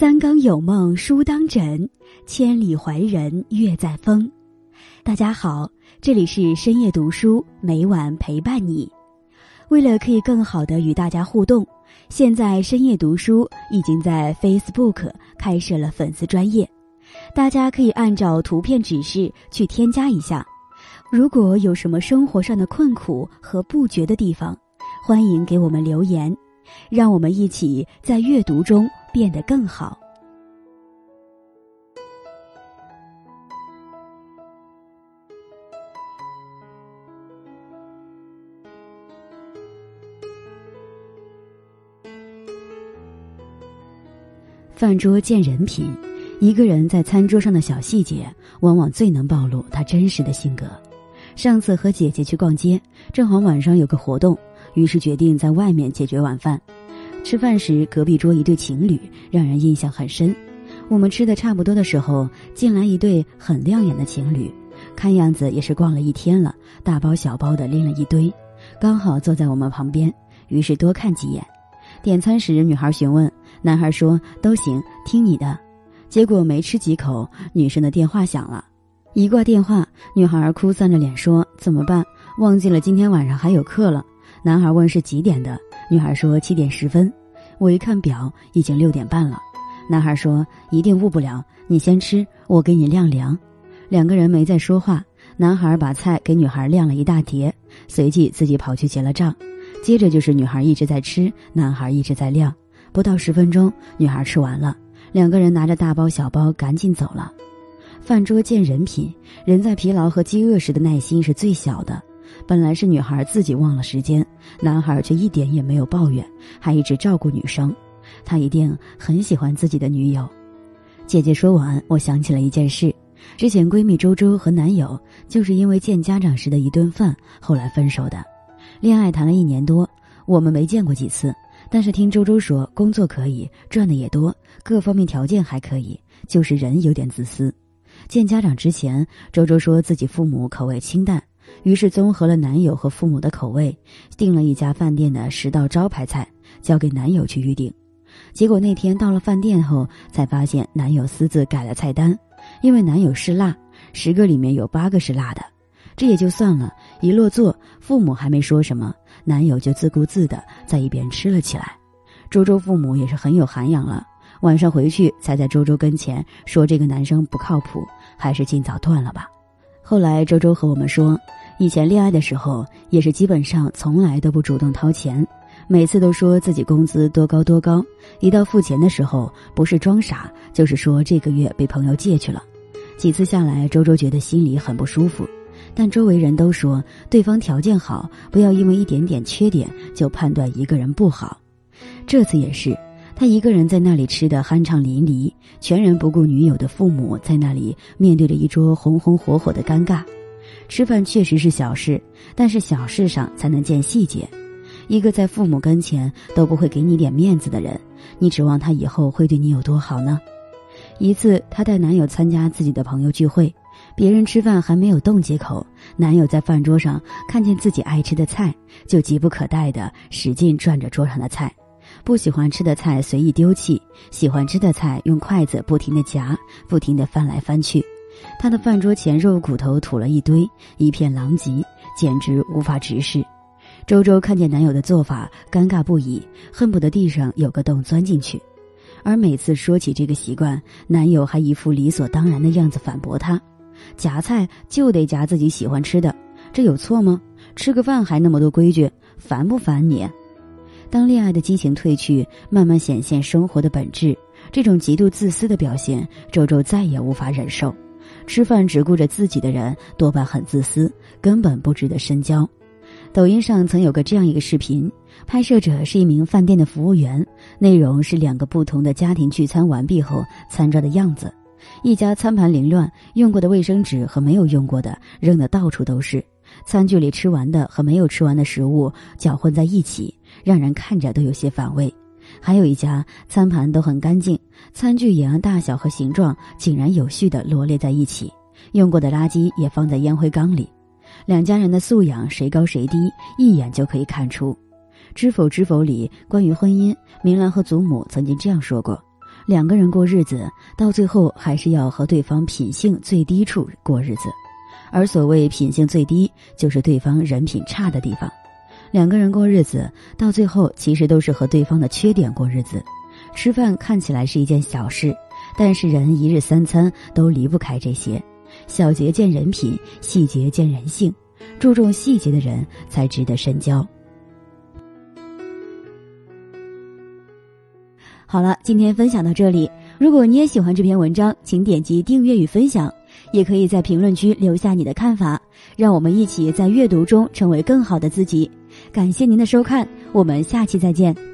三更有梦书当枕，千里怀人月在风。大家好，这里是深夜读书，每晚陪伴你。为了可以更好的与大家互动，现在深夜读书已经在 Facebook 开设了粉丝专业，大家可以按照图片指示去添加一下。如果有什么生活上的困苦和不觉的地方，欢迎给我们留言，让我们一起在阅读中变得更好。饭桌见人品，一个人在餐桌上的小细节，往往最能暴露他真实的性格。上次和姐姐去逛街，正好晚上有个活动，于是决定在外面解决晚饭。吃饭时，隔壁桌一对情侣让人印象很深。我们吃的差不多的时候，进来一对很亮眼的情侣，看样子也是逛了一天了，大包小包的拎了一堆，刚好坐在我们旁边，于是多看几眼。点餐时，女孩询问。男孩说：“都行，听你的。”结果没吃几口，女生的电话响了。一挂电话，女孩哭丧着脸说：“怎么办？忘记了今天晚上还有课了。”男孩问是几点的，女孩说：“七点十分。”我一看表，已经六点半了。男孩说：“一定误不了，你先吃，我给你晾凉。”两个人没再说话。男孩把菜给女孩晾了一大碟，随即自己跑去结了账。接着就是女孩一直在吃，男孩一直在晾。不到十分钟，女孩吃完了，两个人拿着大包小包赶紧走了。饭桌见人品，人在疲劳和饥饿时的耐心是最小的。本来是女孩自己忘了时间，男孩却一点也没有抱怨，还一直照顾女生。他一定很喜欢自己的女友。姐姐说完，我想起了一件事：之前闺蜜周周和男友就是因为见家长时的一顿饭，后来分手的。恋爱谈了一年多，我们没见过几次。但是听周周说，工作可以，赚的也多，各方面条件还可以，就是人有点自私。见家长之前，周周说自己父母口味清淡，于是综合了男友和父母的口味，订了一家饭店的十道招牌菜，交给男友去预定。结果那天到了饭店后，才发现男友私自改了菜单，因为男友是辣，十个里面有八个是辣的。这也就算了，一落座，父母还没说什么。男友就自顾自的在一边吃了起来，周周父母也是很有涵养了。晚上回去才在周周跟前说这个男生不靠谱，还是尽早断了吧。后来周周和我们说，以前恋爱的时候也是基本上从来都不主动掏钱，每次都说自己工资多高多高，一到付钱的时候不是装傻就是说这个月被朋友借去了。几次下来，周周觉得心里很不舒服。但周围人都说对方条件好，不要因为一点点缺点就判断一个人不好。这次也是，他一个人在那里吃的酣畅淋漓，全然不顾女友的父母在那里面对着一桌红红火火的尴尬。吃饭确实是小事，但是小事上才能见细节。一个在父母跟前都不会给你点面子的人，你指望他以后会对你有多好呢？一次，她带男友参加自己的朋友聚会。别人吃饭还没有动几口，男友在饭桌上看见自己爱吃的菜，就急不可待的使劲转着桌上的菜，不喜欢吃的菜随意丢弃，喜欢吃的菜用筷子不停的夹，不停的翻来翻去。他的饭桌前肉骨头吐了一堆，一片狼藉，简直无法直视。周周看见男友的做法，尴尬不已，恨不得地上有个洞钻进去。而每次说起这个习惯，男友还一副理所当然的样子反驳她。夹菜就得夹自己喜欢吃的，这有错吗？吃个饭还那么多规矩，烦不烦你？当恋爱的激情褪去，慢慢显现生活的本质，这种极度自私的表现，周周再也无法忍受。吃饭只顾着自己的人，多半很自私，根本不值得深交。抖音上曾有个这样一个视频，拍摄者是一名饭店的服务员，内容是两个不同的家庭聚餐完毕后餐桌的样子。一家餐盘凌乱，用过的卫生纸和没有用过的扔得到处都是，餐具里吃完的和没有吃完的食物搅混在一起，让人看着都有些反胃。还有一家餐盘都很干净，餐具也按大小和形状井然有序地罗列在一起，用过的垃圾也放在烟灰缸里。两家人的素养谁高谁低，一眼就可以看出。《知否知否》里关于婚姻，明兰和祖母曾经这样说过。两个人过日子，到最后还是要和对方品性最低处过日子。而所谓品性最低，就是对方人品差的地方。两个人过日子，到最后其实都是和对方的缺点过日子。吃饭看起来是一件小事，但是人一日三餐都离不开这些。小节见人品，细节见人性。注重细节的人才值得深交。好了，今天分享到这里。如果你也喜欢这篇文章，请点击订阅与分享，也可以在评论区留下你的看法，让我们一起在阅读中成为更好的自己。感谢您的收看，我们下期再见。